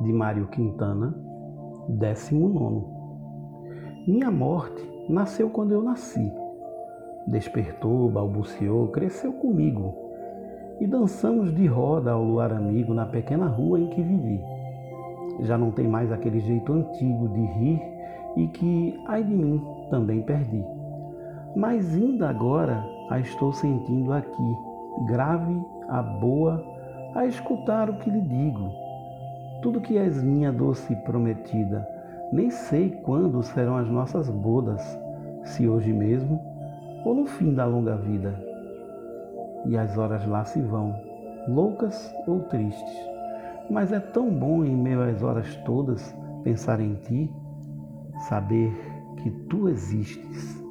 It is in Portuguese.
de Mário Quintana, 19. Minha morte nasceu quando eu nasci. Despertou, balbuciou, cresceu comigo. E dançamos de roda ao luar amigo na pequena rua em que vivi. Já não tem mais aquele jeito antigo de rir e que, ai de mim, também perdi. Mas ainda agora a estou sentindo aqui, grave, a boa, a escutar o que lhe digo. Tudo que és minha doce prometida, nem sei quando serão as nossas bodas, se hoje mesmo ou no fim da longa vida. E as horas lá se vão, loucas ou tristes. Mas é tão bom em meio às horas todas pensar em ti, saber que tu existes